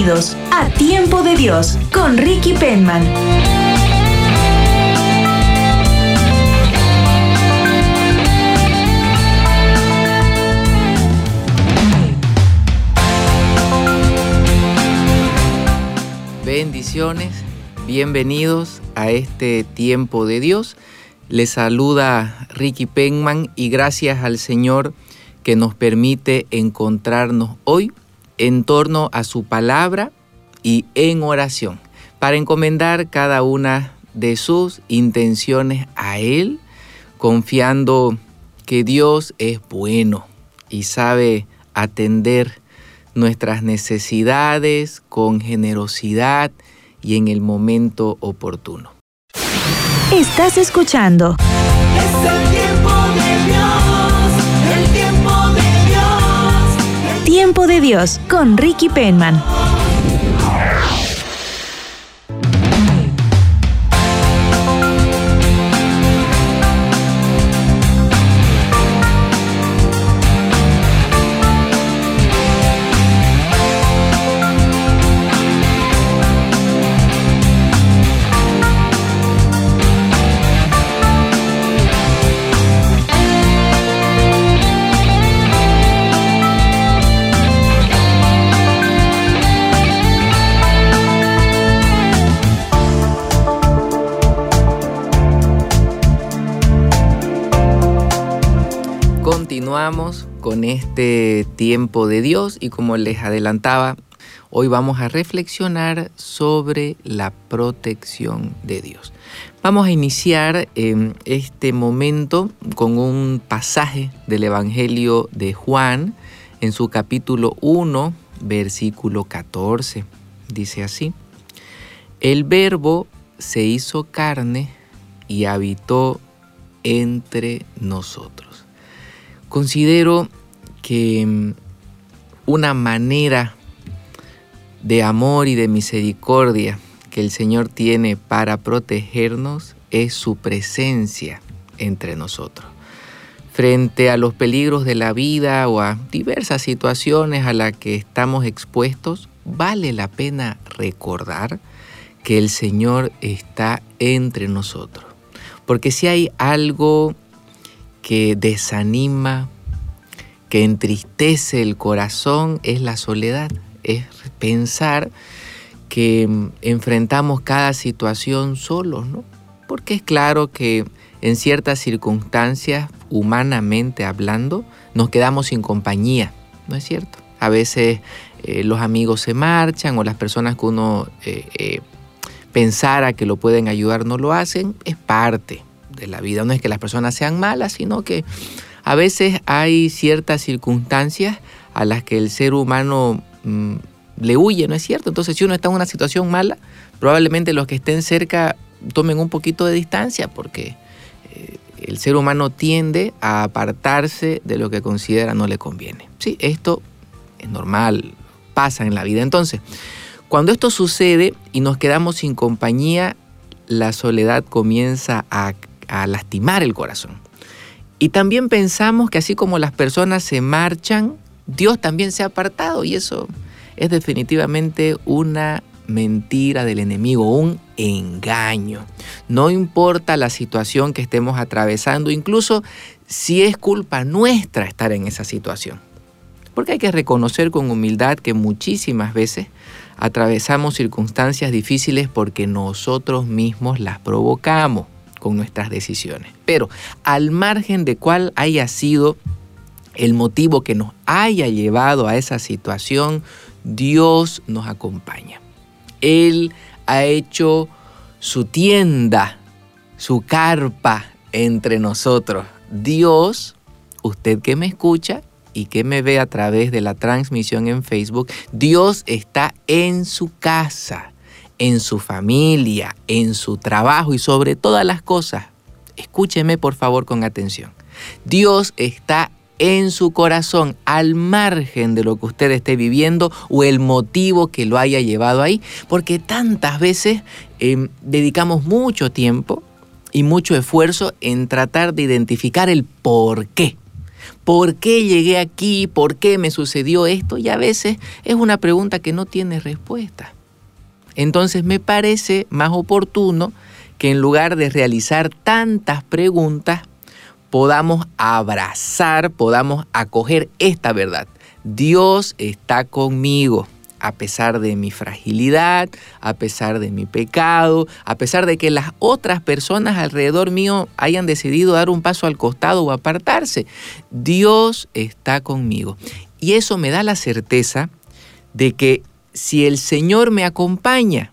Bienvenidos a Tiempo de Dios con Ricky Penman. Bendiciones, bienvenidos a este tiempo de Dios. Les saluda Ricky Penman y gracias al Señor que nos permite encontrarnos hoy en torno a su palabra y en oración para encomendar cada una de sus intenciones a Él, confiando que Dios es bueno y sabe atender nuestras necesidades con generosidad y en el momento oportuno. Estás escuchando Tiempo de Dios con Ricky Penman. Con este tiempo de Dios y como les adelantaba, hoy vamos a reflexionar sobre la protección de Dios. Vamos a iniciar eh, este momento con un pasaje del Evangelio de Juan en su capítulo 1, versículo 14. Dice así, el verbo se hizo carne y habitó entre nosotros. Considero que mm, una manera de amor y de misericordia que el Señor tiene para protegernos es su presencia entre nosotros. Frente a los peligros de la vida o a diversas situaciones a las que estamos expuestos, vale la pena recordar que el Señor está entre nosotros. Porque si hay algo que desanima, que entristece el corazón es la soledad, es pensar que mm, enfrentamos cada situación solos, ¿no? Porque es claro que en ciertas circunstancias, humanamente hablando, nos quedamos sin compañía, ¿no es cierto? A veces eh, los amigos se marchan o las personas que uno eh, eh, pensara que lo pueden ayudar no lo hacen, es parte de la vida. No es que las personas sean malas, sino que a veces hay ciertas circunstancias a las que el ser humano mm, le huye, ¿no es cierto? Entonces, si uno está en una situación mala, probablemente los que estén cerca tomen un poquito de distancia porque eh, el ser humano tiende a apartarse de lo que considera no le conviene. Sí, esto es normal, pasa en la vida. Entonces, cuando esto sucede y nos quedamos sin compañía, la soledad comienza a a lastimar el corazón. Y también pensamos que así como las personas se marchan, Dios también se ha apartado y eso es definitivamente una mentira del enemigo, un engaño. No importa la situación que estemos atravesando, incluso si es culpa nuestra estar en esa situación. Porque hay que reconocer con humildad que muchísimas veces atravesamos circunstancias difíciles porque nosotros mismos las provocamos con nuestras decisiones. Pero al margen de cuál haya sido el motivo que nos haya llevado a esa situación, Dios nos acompaña. Él ha hecho su tienda, su carpa entre nosotros. Dios, usted que me escucha, y que me ve a través de la transmisión en Facebook, Dios está en su casa, en su familia, en su trabajo y sobre todas las cosas. Escúcheme por favor con atención. Dios está en su corazón, al margen de lo que usted esté viviendo o el motivo que lo haya llevado ahí, porque tantas veces em, dedicamos mucho tiempo y mucho esfuerzo en tratar de identificar el por qué. ¿Por qué llegué aquí? ¿Por qué me sucedió esto? Y a veces es una pregunta que no tiene respuesta. Entonces me parece más oportuno que en lugar de realizar tantas preguntas, podamos abrazar, podamos acoger esta verdad. Dios está conmigo a pesar de mi fragilidad, a pesar de mi pecado, a pesar de que las otras personas alrededor mío hayan decidido dar un paso al costado o apartarse. Dios está conmigo. Y eso me da la certeza de que si el Señor me acompaña,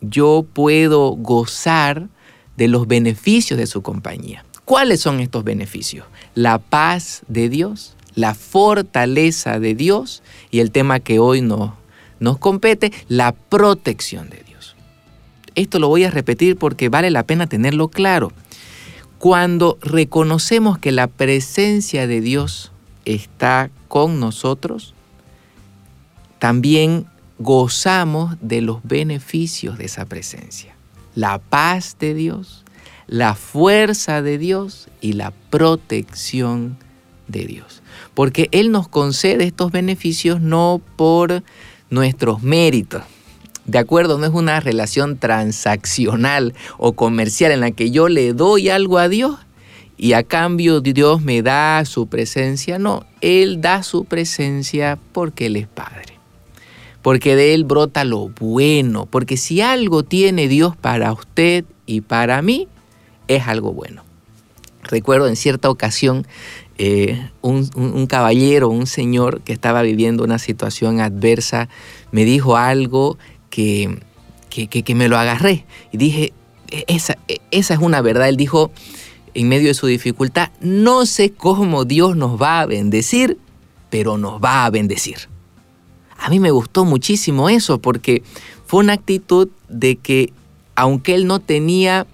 yo puedo gozar de los beneficios de su compañía. ¿Cuáles son estos beneficios? La paz de Dios, la fortaleza de Dios y el tema que hoy nos, nos compete, la protección de Dios. Esto lo voy a repetir porque vale la pena tenerlo claro. Cuando reconocemos que la presencia de Dios está con nosotros, también gozamos de los beneficios de esa presencia. La paz de Dios, la fuerza de Dios y la protección de Dios. Porque Él nos concede estos beneficios no por nuestros méritos. De acuerdo, no es una relación transaccional o comercial en la que yo le doy algo a Dios y a cambio Dios me da su presencia. No, Él da su presencia porque Él es Padre. Porque de Él brota lo bueno. Porque si algo tiene Dios para usted y para mí, es algo bueno. Recuerdo en cierta ocasión eh, un, caballero, un señor que estaba viviendo una situación adversa, me dijo algo que, que, me lo agarré y dije, e, esa, e, esa es una verdad. Él dijo, en medio de su dificultad, no sé cómo Dios nos va a bendecir, pero nos va a bendecir. A mí me gustó muchísimo eso porque fue una actitud de que aunque él no tenía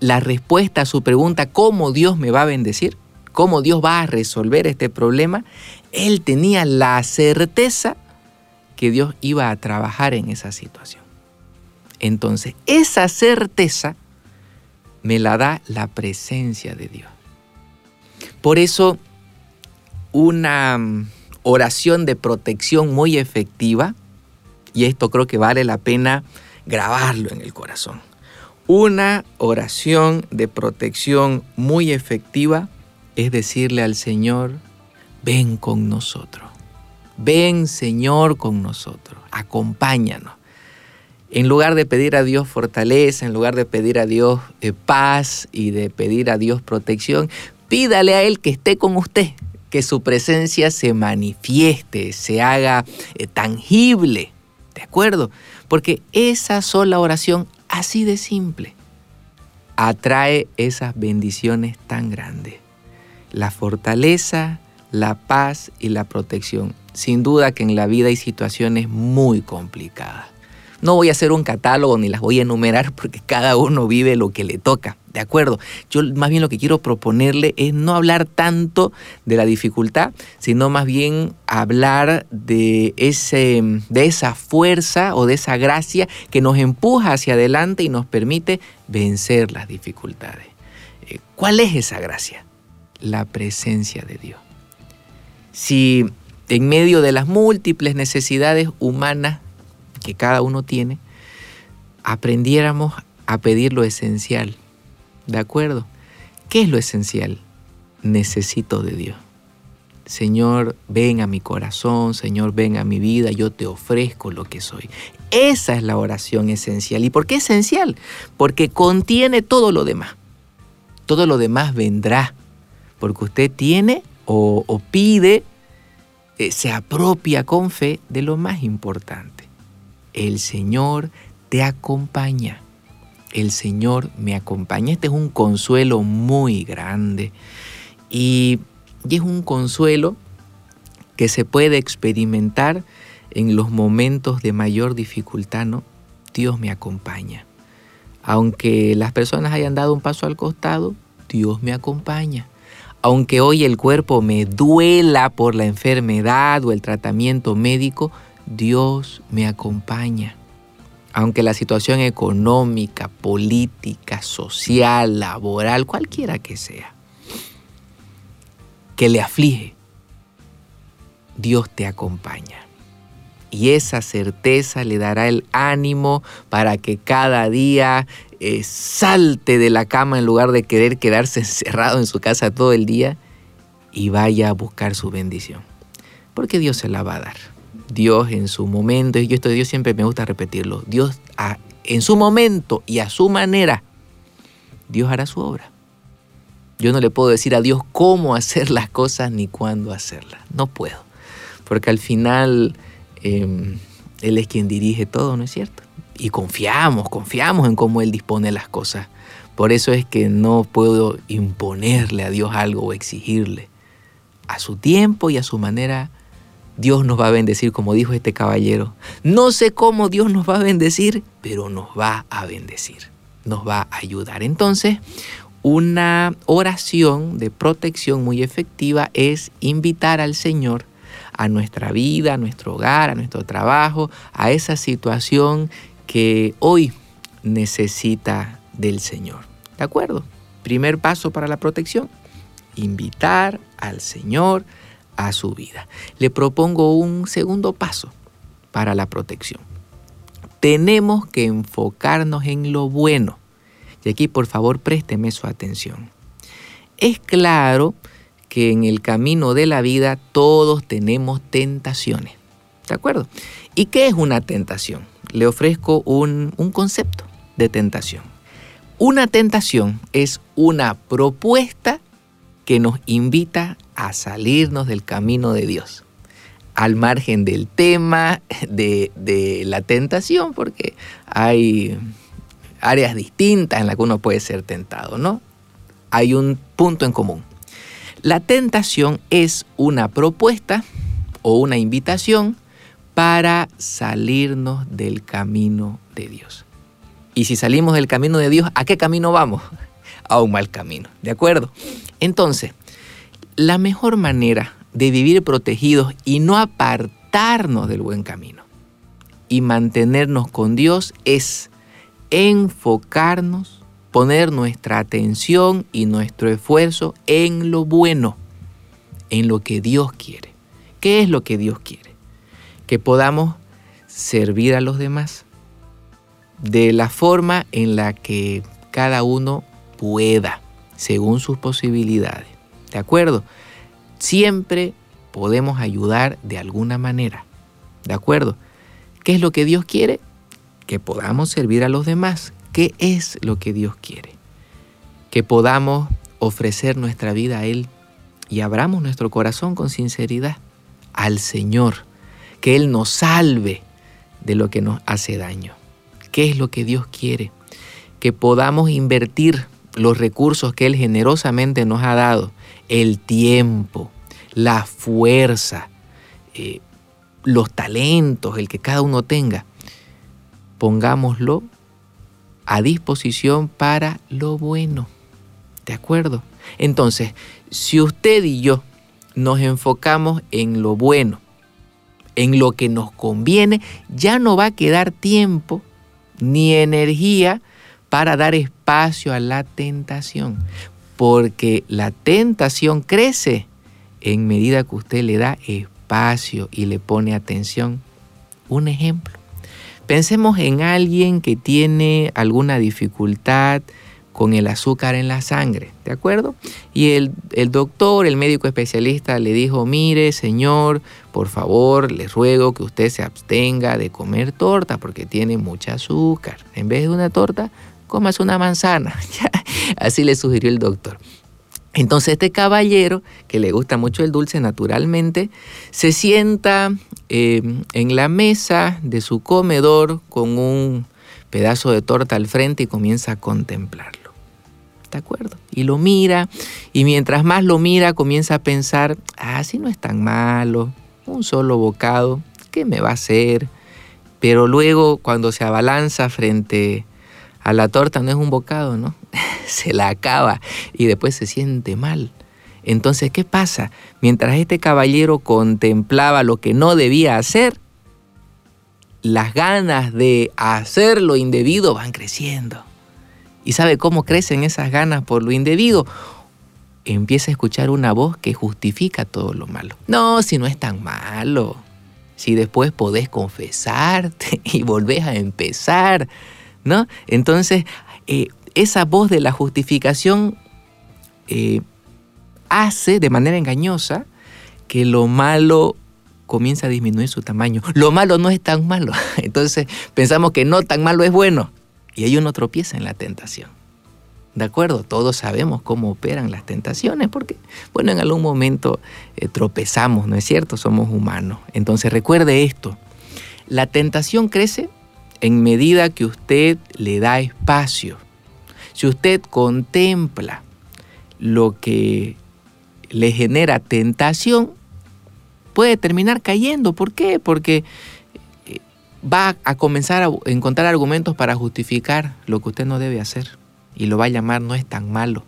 la respuesta a su pregunta, ¿cómo Dios me va a bendecir? ¿Cómo Dios va a resolver este problema? Él tenía la certeza que Dios iba a trabajar en esa situación. Entonces, esa certeza me la da la presencia de Dios. Por eso, una oración de protección muy efectiva, y esto creo que vale la pena grabarlo en el corazón. Una oración de protección muy efectiva es decirle al Señor, ven con nosotros. Ven Señor con nosotros, acompáñanos. En lugar de pedir a Dios fortaleza, en lugar de pedir a Dios eh, paz y de pedir a Dios protección, pídale a Él que esté con usted, que su presencia se manifieste, se haga eh, tangible. ¿De acuerdo? Porque esa sola oración así de simple, atrae esas bendiciones tan grandes. La fortaleza, la paz y la protección. Sin duda que en la vida hay situaciones muy complicadas. No voy a hacer un catálogo ni las voy a enumerar porque cada uno vive lo que le toca. ¿De acuerdo? Yo más bien lo que quiero proponerle es no hablar tanto de la dificultad, sino más bien hablar de, ese, de esa fuerza o de esa gracia que nos empuja hacia adelante y nos permite vencer las dificultades. Eh, ¿Cuál es esa gracia? La presencia de Dios. Si en medio de las múltiples necesidades humanas que cada uno tiene, aprendiéramos a pedir lo esencial, ¿De acuerdo? ¿Qué es lo esencial? Necesito de Dios. Señor, ven a mi corazón, Señor, ven a mi vida, yo te ofrezco lo que soy. Esa es la oración esencial. ¿Y por qué esencial? Porque contiene todo lo demás. Todo lo demás vendrá. Porque usted tiene o, pide, eh, se apropia con fe de lo más importante. El Señor te acompaña el Señor me acompaña. Este es un consuelo muy grande y, es un consuelo que se puede experimentar en los momentos de mayor dificultad, ¿no? Dios me acompaña. Aunque las personas hayan dado un paso al costado, Dios me acompaña. Aunque hoy el cuerpo me duela por la enfermedad o el tratamiento médico, Dios me acompaña. Aunque la situación económica, política, social, laboral, cualquiera que sea, que le aflige, Dios te acompaña. Y esa certeza le dará el ánimo para que cada día eh, salte de la cama en lugar de querer quedarse encerrado en su casa todo el día y vaya a buscar su bendición. Porque Dios se la va a dar. Dios en su momento, y esto Dios siempre me gusta repetirlo, Dios en su momento y a su manera, Dios hará su obra. Yo no le puedo decir a Dios cómo hacer las cosas ni cuándo hacerlas. No puedo. Porque al final em, Él es quien dirige todo, ¿no es cierto? Y confiamos, confiamos en cómo Él dispone las cosas. Por eso es que no puedo imponerle a Dios algo o exigirle. A su tiempo y a su manera, Dios nos va a bendecir, como dijo este caballero. No sé cómo Dios nos va a bendecir, pero nos va a bendecir, nos va a ayudar. Entonces, una oración de protección muy efectiva es invitar al Señor a nuestra vida, a nuestro hogar, a nuestro trabajo, a esa situación que hoy necesita del Señor. ¿De acuerdo? Primer paso para la protección, invitar al Señor a su vida. Le propongo un segundo paso para la protección. Tenemos que enfocarnos en lo bueno y aquí por favor présteme su atención. Es claro que en el camino de la vida todos tenemos tentaciones. ¿De acuerdo? ¿Y qué es una tentación? Le ofrezco un, un concepto de tentación. Una tentación es una propuesta que nos invita a salirnos del camino de Dios al margen del tema de, de, la tentación, porque hay áreas distintas en las que uno puede ser tentado, ¿no? Hay un punto en común. La tentación es una propuesta o una invitación para salirnos del camino de Dios. Y si salimos del camino de Dios, ¿a qué camino vamos? A un mal camino, ¿de acuerdo? Entonces, la mejor manera de vivir protegidos y no apartarnos del buen camino y mantenernos con Dios es enfocarnos, poner nuestra atención y nuestro esfuerzo en lo bueno, en lo que Dios quiere. ¿Qué es lo que Dios quiere? Que podamos servir a los demás de la forma en la que cada uno pueda, según sus posibilidades. ¿De acuerdo? Siempre podemos ayudar de alguna manera. ¿De acuerdo? ¿Qué es lo que Dios quiere? que podamos servir a los demás. ¿Qué es lo que Dios quiere? Que podamos ofrecer nuestra vida a Él y abramos nuestro corazón con sinceridad al Señor. Que Él nos salve de lo que nos hace daño. ¿Qué es lo que Dios quiere? Que podamos invertir los recursos que Él generosamente nos ha dado, el tiempo, la fuerza, eh, los talentos, el que cada uno tenga, pongámoslo a disposición para lo bueno. ¿De acuerdo? Entonces, si usted y yo nos enfocamos en lo bueno, en lo que nos conviene, ya no va a quedar tiempo ni energía para dar espacio a la tentación, porque la tentación crece en medida que usted le da espacio y le pone atención. Un ejemplo. Pensemos en alguien que tiene alguna dificultad con el azúcar en la sangre, ¿de acuerdo? Y el, doctor, el médico especialista le dijo, mire señor, por favor, le ruego que usted se abstenga de comer torta porque tiene mucha azúcar. En vez de una torta, comas una manzana. Así le sugirió el doctor. Entonces este caballero, que le gusta mucho el dulce naturalmente, se sienta eh, en la mesa de su comedor con un pedazo de torta al frente y comienza a contemplarlo. ¿De acuerdo? Y lo mira y mientras más lo mira comienza a pensar, ah, si no es tan malo, un solo bocado, ¿qué me va a hacer? Pero luego cuando se abalanza frente a la torta no es un bocado, ¿no? se la acaba y después se siente mal. Entonces, ¿qué pasa? Mientras este caballero contemplaba lo que no debía hacer, las ganas de hacer lo indebido van creciendo. ¿Y sabe cómo crecen esas ganas por lo indebido? Empieza a escuchar una voz que justifica todo lo malo. No, si no es tan malo. Si después podés confesarte y volvés a empezar, ¿no? Entonces, eh, esa voz de la justificación eh, hace de manera engañosa que lo malo comienza a disminuir su tamaño. Lo malo no es tan malo. Entonces pensamos que no tan malo es bueno. Y ahí uno tropieza en la tentación. ¿De acuerdo? Todos sabemos cómo operan las tentaciones porque, bueno, en algún momento eh, tropezamos, ¿no es cierto? Somos humanos. Entonces recuerde esto. La tentación crece en medida que usted le da espacio. Si usted contempla lo que le genera tentación, puede terminar cayendo. ¿Por qué? Porque eh, va a comenzar a encontrar argumentos para justificar lo que usted no debe hacer y lo va a llamar no es tan malo.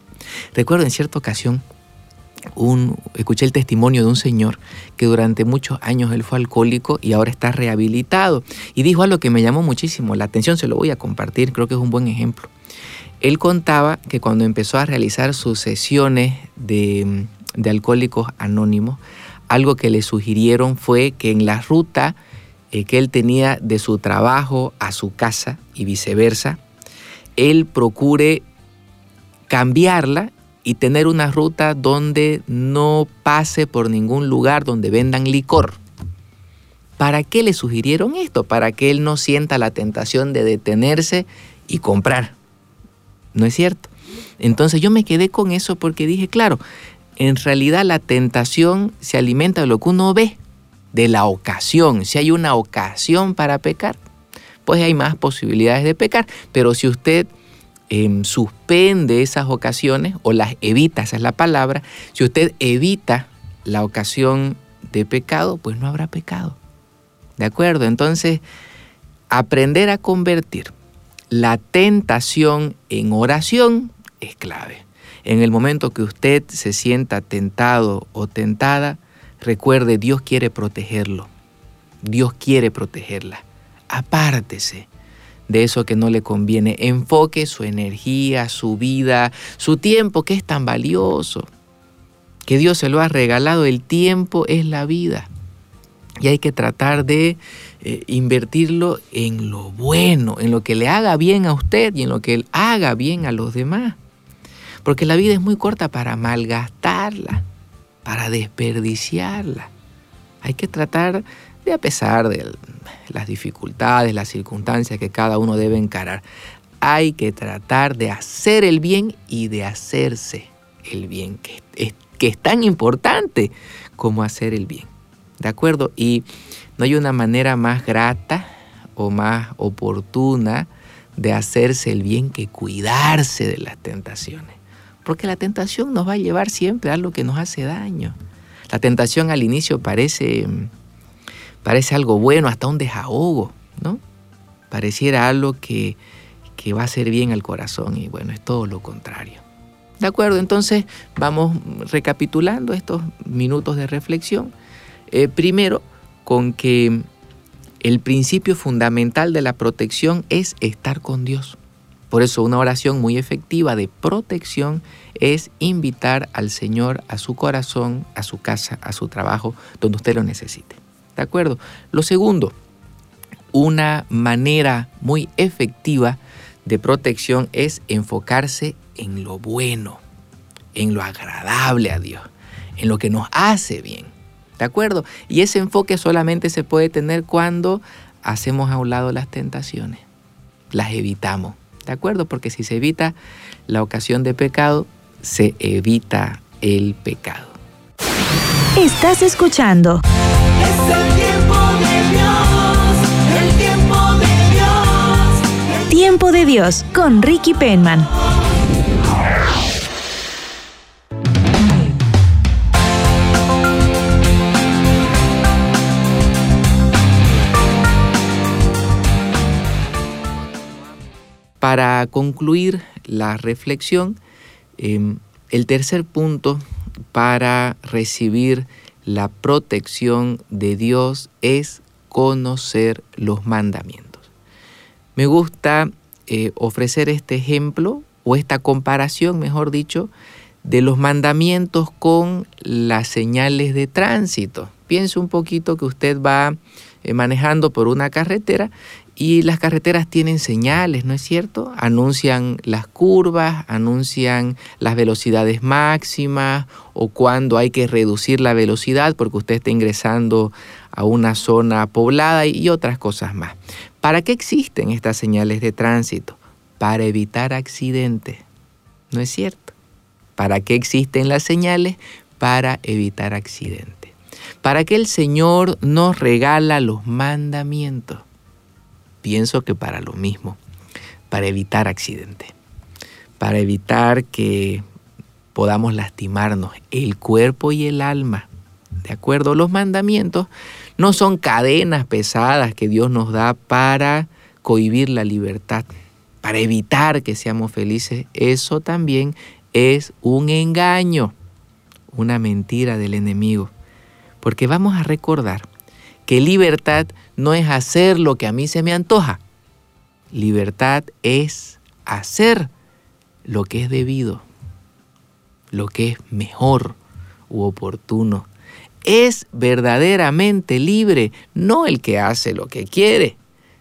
Recuerdo en cierta ocasión, un, escuché el testimonio de un señor que durante muchos años él fue alcohólico y ahora está rehabilitado y dijo algo que me llamó muchísimo la atención, se lo voy a compartir, creo que es un buen ejemplo. Él contaba que cuando empezó a realizar sus sesiones de, de alcohólicos anónimos, algo que le sugirieron fue que en la ruta eh, que él tenía de su trabajo a su casa y viceversa, él procure cambiarla y tener una ruta donde no pase por ningún lugar donde vendan licor. ¿Para qué le sugirieron esto? Para que él no sienta la tentación de detenerse y comprar. ¿No es cierto? Entonces yo me quedé con eso porque dije, claro, en realidad la tentación se alimenta de lo que uno ve, de la ocasión. Si hay una ocasión para pecar, pues hay más posibilidades de pecar. Pero si usted em, suspende esas ocasiones o las evita, esa es la palabra, si usted evita la ocasión de pecado, pues no habrá pecado. ¿De acuerdo? Entonces, aprender a convertir la tentación en oración es clave. En el momento que usted se sienta tentado o tentada, recuerde, Dios quiere protegerlo. Dios quiere protegerla. Apártese de eso que no le conviene. Enfoque su energía, su vida, su tiempo, que es tan valioso. Que Dios se lo ha regalado. El tiempo es la vida. Y hay que tratar de eh, invertirlo en lo bueno, en lo que le haga bien a usted y en lo que él haga bien a los demás. Porque la vida es muy corta para malgastarla, para desperdiciarla. Hay que tratar de, a pesar de las dificultades, las circunstancias que cada uno debe encarar, hay que tratar de hacer el bien y de hacerse el bien, que es, que es tan importante como hacer el bien. ¿De acuerdo? Y no hay una manera más grata o más oportuna de hacerse el bien que cuidarse de las tentaciones. Porque la tentación nos va a llevar siempre a algo que nos hace daño. La tentación al inicio parece, parece algo bueno, hasta un desahogo, ¿no? Pareciera algo que, que va a hacer bien al corazón y bueno, es todo lo contrario. ¿De acuerdo? Entonces vamos recapitulando estos minutos de reflexión. Eh, primero, con que el principio fundamental de la protección es estar con Dios. Por eso una oración muy efectiva de protección es invitar al Señor a su corazón, a su casa, a su trabajo, donde usted lo necesite. ¿De acuerdo? Lo segundo, una manera muy efectiva de protección es enfocarse en lo bueno, en lo agradable a Dios, en lo que nos hace bien. ¿De acuerdo? Y ese enfoque solamente se puede tener cuando hacemos a un lado las tentaciones, las evitamos. ¿De acuerdo? Porque si se evita la ocasión de pecado, se evita el pecado. Estás escuchando. Tiempo de Dios con Ricky Penman. Para concluir la reflexión, em, el tercer punto para recibir la protección de Dios es conocer los mandamientos. Me gusta eh, ofrecer este ejemplo o esta comparación, mejor dicho, de los mandamientos con las señales de tránsito. Piense un poquito que usted va eh, manejando por una carretera y las carreteras tienen señales, ¿no es cierto? Anuncian las curvas, anuncian las velocidades máximas o cuando hay que reducir la velocidad porque usted está ingresando a una zona poblada y otras cosas más. ¿Para qué existen estas señales de tránsito? Para evitar accidentes, ¿no es cierto? ¿Para qué existen las señales? Para evitar accidentes. ¿Para qué el Señor nos regala los mandamientos? Pienso que para lo mismo, para evitar accidentes, para evitar que podamos lastimarnos el cuerpo y el alma. ¿De acuerdo? Los mandamientos no son cadenas pesadas que Dios nos da para cohibir la libertad, para evitar que seamos felices. Eso también es un engaño, una mentira del enemigo. Porque vamos a recordar que libertad no es hacer lo que a mí se me antoja. Libertad es hacer lo que es debido, lo que es mejor u oportuno es verdaderamente libre, no el que hace lo que quiere,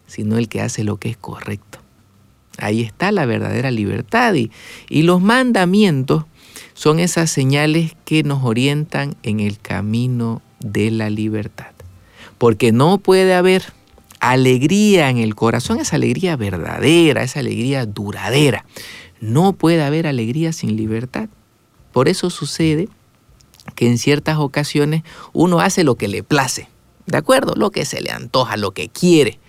sino el que hace lo que es correcto. Ahí está la verdadera libertad y, y los mandamientos son esas señales que nos orientan en el camino de la libertad. Porque no puede haber alegría en el corazón, esa alegría verdadera, esa alegría duradera. No puede haber alegría sin libertad. Por eso sucede que en ciertas ocasiones uno hace lo que le place, ¿de acuerdo? Lo que se le antoja, lo que quiere,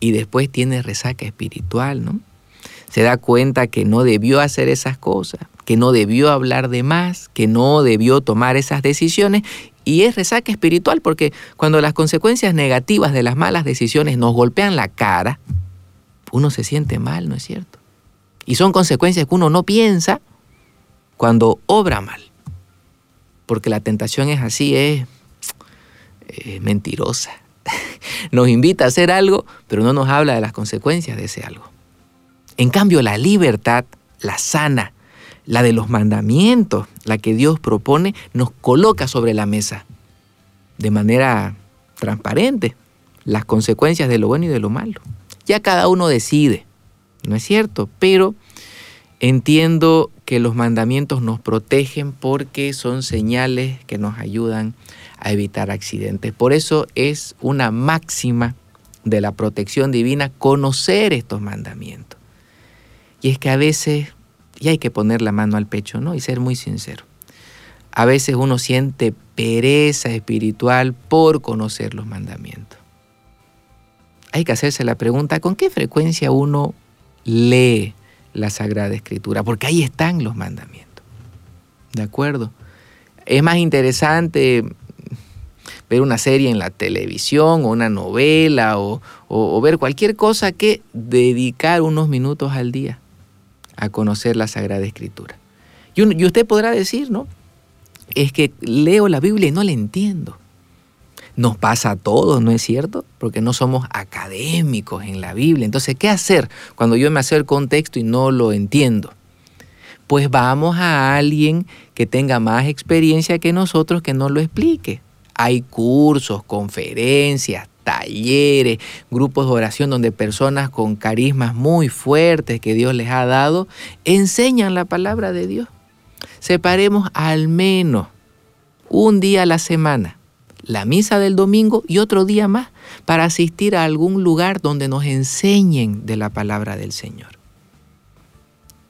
y después tiene resaca espiritual, ¿no? Se da cuenta que no debió hacer esas cosas, que no debió hablar de más, que no debió tomar esas decisiones, y es resaca espiritual porque cuando las consecuencias negativas de las malas decisiones nos golpean la cara, uno se siente mal, ¿no es cierto? Y son consecuencias que uno no piensa cuando obra mal porque la tentación es así, es mentirosa. Nos invita a hacer algo, pero no nos habla de las consecuencias de ese algo. En cambio, la libertad, la sana, la de los mandamientos, la que Dios propone, nos coloca sobre la mesa de manera transparente las consecuencias de lo bueno y de lo malo. Ya cada uno decide, ¿no es cierto? Pero entiendo que los mandamientos nos protegen porque son señales que nos ayudan a evitar accidentes. Por eso es una máxima de la protección divina conocer estos mandamientos. Y es que a veces, y hay que poner la mano al pecho, ¿no? Y ser muy sincero. A veces uno siente pereza espiritual por conocer los mandamientos. Hay que hacerse la pregunta, ¿con qué frecuencia uno lee la Sagrada Escritura? Porque ahí están los mandamientos. ¿De acuerdo? Es más interesante ver una serie en la televisión o una novela o, ver cualquier cosa que dedicar unos minutos al día a conocer la Sagrada Escritura. Y, usted podrá decir, ¿no? Es que leo la Biblia y no la entiendo. Nos pasa a todos, ¿no es cierto? Porque no somos académicos en la Biblia. Entonces, ¿qué hacer cuando yo me acerco a un texto y no lo entiendo? pues vamos a alguien que tenga más experiencia que nosotros que nos lo explique. Hay cursos, conferencias, talleres, grupos de oración donde personas con carismas muy fuertes que Dios les ha dado enseñan la palabra de Dios. Separemos al menos un día a la semana, la misa del domingo y otro día más para asistir a algún lugar donde nos enseñen de la palabra del Señor.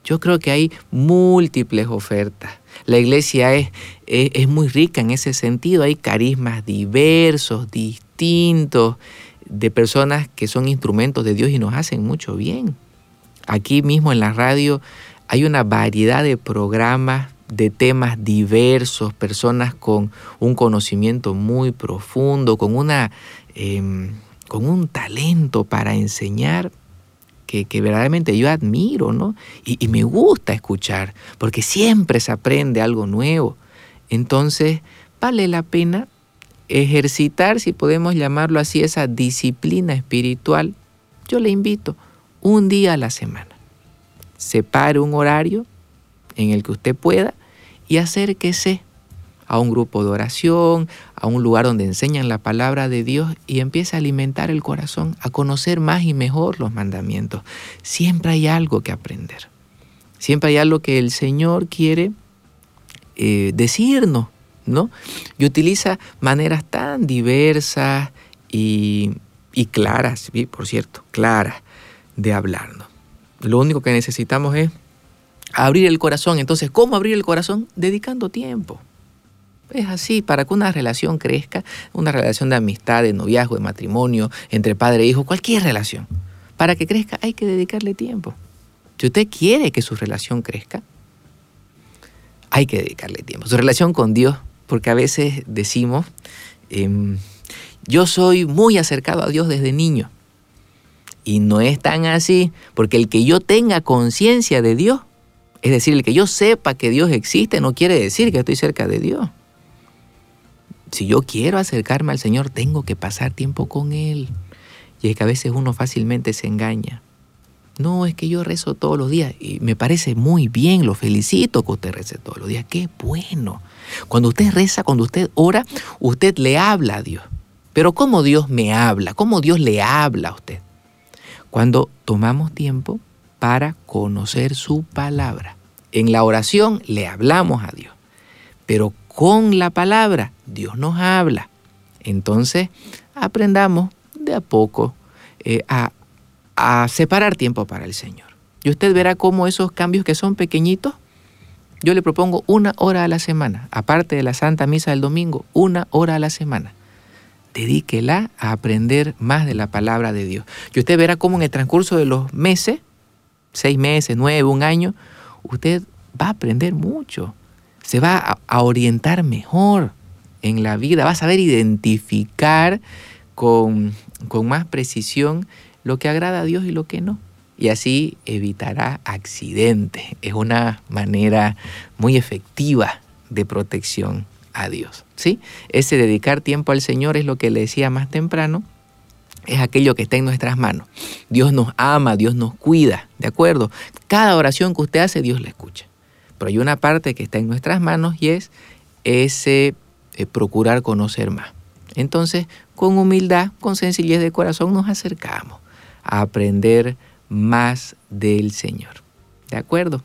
Yo creo que hay múltiples ofertas. La iglesia es, es, muy rica en ese sentido. Hay carismas diversos, distintos, de personas que son instrumentos de Dios y nos hacen mucho bien. Aquí mismo en la radio hay una variedad de programas de temas diversos, personas con un conocimiento muy profundo, con, una, em, con un talento para enseñar que, verdaderamente yo admiro, ¿no? Y, y me gusta escuchar, porque siempre se aprende algo nuevo. Entonces, vale la pena ejercitar, si podemos llamarlo así, esa disciplina espiritual. Yo le invito un día a la semana. Separe un horario en el que usted pueda y acérquese a un grupo de oración, a un lugar donde enseñan la palabra de Dios y empiece a alimentar el corazón, a conocer más y mejor los mandamientos. Siempre hay algo que aprender. Siempre hay algo que el Señor quiere eh, decirnos, ¿no? Y utiliza maneras tan diversas y, y claras, por cierto, claras de hablarnos. Lo único que necesitamos es abrir el corazón. Entonces, ¿cómo abrir el corazón? Dedicando tiempo. Es así, para que una relación crezca, una relación de amistad, de noviazgo, de matrimonio, entre padre e hijo, cualquier relación, para que crezca hay que dedicarle tiempo. Si usted quiere que su relación crezca, hay que dedicarle tiempo. Su relación con Dios, porque a veces decimos, em, yo soy muy acercado a Dios desde niño. Y no es tan así, porque el que yo tenga conciencia de Dios, es decir, el que yo sepa que Dios existe, no quiere decir que estoy cerca de Dios si yo quiero acercarme al Señor, tengo que pasar tiempo con Él. Y es que a veces uno fácilmente se engaña. No, es que yo rezo todos los días y me parece muy bien, lo felicito que usted rece todos los días. Qué bueno. Cuando usted reza, cuando usted ora, usted le habla a Dios. Pero ¿cómo Dios me habla? ¿Cómo Dios le habla a usted? Cuando tomamos tiempo para conocer su palabra. En la oración le hablamos a Dios. Pero con la palabra Dios nos habla. Entonces, aprendamos de a poco eh, a, a separar tiempo para el Señor. Y usted verá cómo esos cambios que son pequeñitos, yo le propongo una hora a la semana, aparte de la Santa Misa del domingo, una hora a la semana. Dedíquela a aprender más de la palabra de Dios. Y usted verá cómo en el transcurso de los meses, seis meses, nueve, un año, usted va a aprender mucho se va a, orientar mejor en la vida, va a saber identificar con, con más precisión lo que agrada a Dios y lo que no. Y así evitará accidentes. Es una manera muy efectiva de protección a Dios. ¿sí? Ese dedicar tiempo al Señor es lo que le decía más temprano, es aquello que está en nuestras manos. Dios nos ama, Dios nos cuida, ¿de acuerdo? Cada oración que usted hace, Dios la escucha. Pero hay una parte que está en nuestras manos y es ese eh, procurar conocer más. Entonces, con humildad, con sencillez de corazón, nos acercamos a aprender más del Señor. ¿De acuerdo?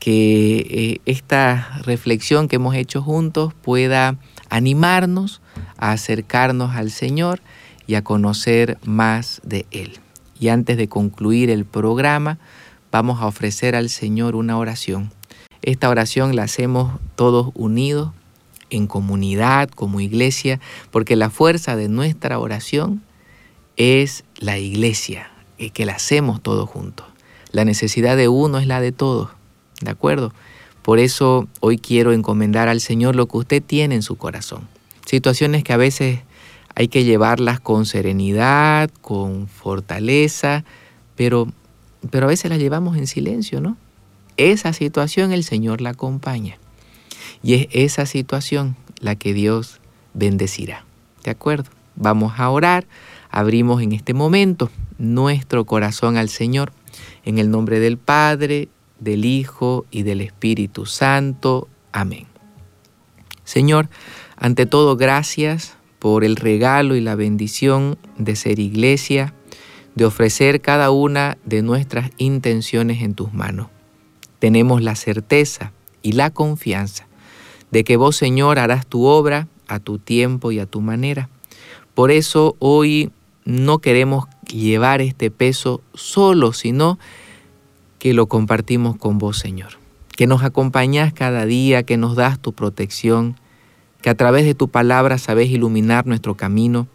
Que eh, esta reflexión que hemos hecho juntos pueda animarnos a acercarnos al Señor y a conocer más de Él. Y antes de concluir el programa, vamos a ofrecer al Señor una oración esta oración la hacemos todos unidos, en comunidad, como iglesia, porque la fuerza de nuestra oración es la iglesia, y que la hacemos todos juntos. La necesidad de uno es la de todos, ¿de acuerdo? Por eso hoy quiero encomendar al Señor lo que usted tiene en su corazón. Situaciones que a veces hay que llevarlas con serenidad, con fortaleza, pero, pero a veces las llevamos en silencio, ¿no? Esa situación el Señor la acompaña. Y es esa situación la que Dios bendecirá. ¿De acuerdo? Vamos a orar. Abrimos en este momento nuestro corazón al Señor. En el nombre del Padre, del Hijo y del Espíritu Santo. Amén. Señor, ante todo, gracias por el regalo y la bendición de ser iglesia, de ofrecer cada una de nuestras intenciones en tus manos tenemos la certeza y la confianza de que vos, Señor, harás tu obra a tu tiempo y a tu manera. Por eso hoy no queremos llevar este peso solo, sino que lo compartimos con vos, Señor. Que nos acompañás cada día, que nos das tu protección, que a través de tu palabra sabes iluminar nuestro camino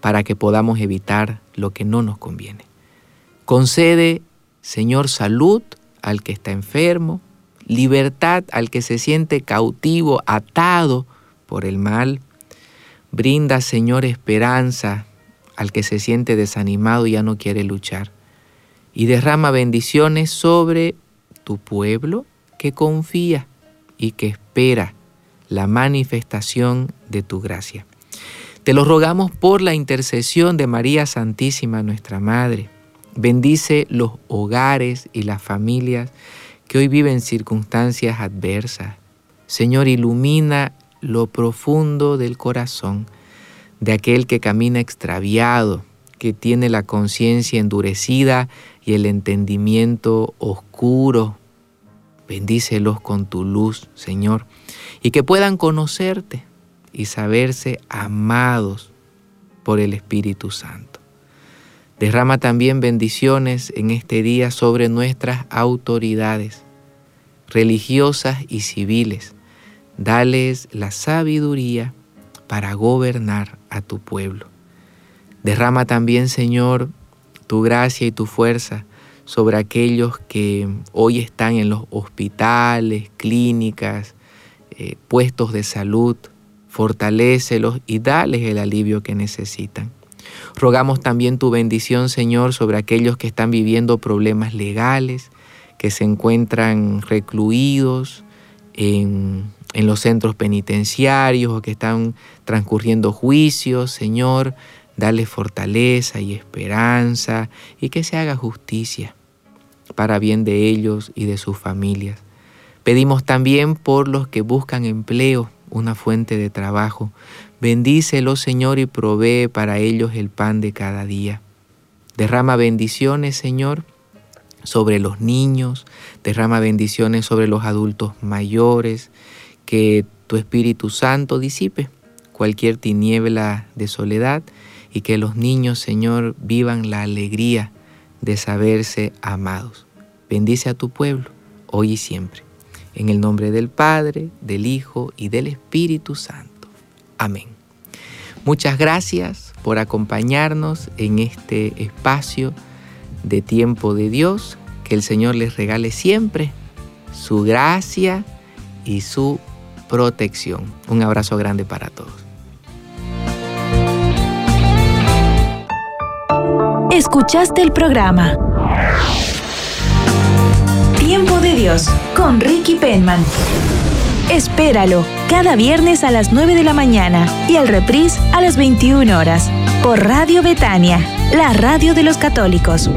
para que podamos evitar lo que no nos conviene. Concede, Señor, salud al que está enfermo, libertad al que se siente cautivo, atado por el mal. Brinda, Señor, esperanza al que se siente desanimado y ya no quiere luchar. y derrama bendiciones sobre tu pueblo que confía y que espera la manifestación de tu gracia. Te lo rogamos por la intercesión de María Santísima, nuestra Madre. Bendice los hogares y las familias que hoy viven circunstancias adversas. Señor, ilumina lo profundo del corazón de aquel que camina extraviado, que tiene la conciencia endurecida y el entendimiento oscuro. Bendícelos con tu luz, Señor, y que puedan conocerte y saberse amados por el Espíritu Santo. Derrama también bendiciones en este día sobre nuestras autoridades religiosas y civiles. Dales la sabiduría para gobernar a tu pueblo. Derrama también, Señor, tu gracia y tu fuerza sobre aquellos que hoy están en los hospitales, clínicas, eh, puestos de salud. Fortalécelos y dales el alivio que necesitan. Rogamos también tu bendición, Señor, sobre aquellos que están viviendo problemas legales, que se encuentran recluidos en, los centros penitenciarios o que están transcurriendo juicios, Señor, dale fortaleza y esperanza y que se haga justicia para bien de ellos y de sus familias. Pedimos también por los que buscan empleo, una fuente de trabajo. Bendícelos, Señor, y provee para ellos el pan de cada día. Derrama bendiciones, Señor, sobre los niños, derrama bendiciones sobre los adultos mayores, que tu Espíritu Santo disipe cualquier tiniebla de soledad y que los niños, Señor, vivan la alegría de saberse amados. Bendice a tu pueblo, hoy y siempre. En el nombre del Padre, del Hijo y del Espíritu Santo. Amén. Muchas gracias por acompañarnos en este espacio de tiempo de Dios. Que el Señor les regale siempre su gracia y su protección. Un abrazo grande para todos. Escuchaste el programa Tiempo de Dios con Ricky Penman. Espéralo cada viernes a las 9 de la mañana y al reprise a las 21 horas por Radio Betania, la radio de los católicos.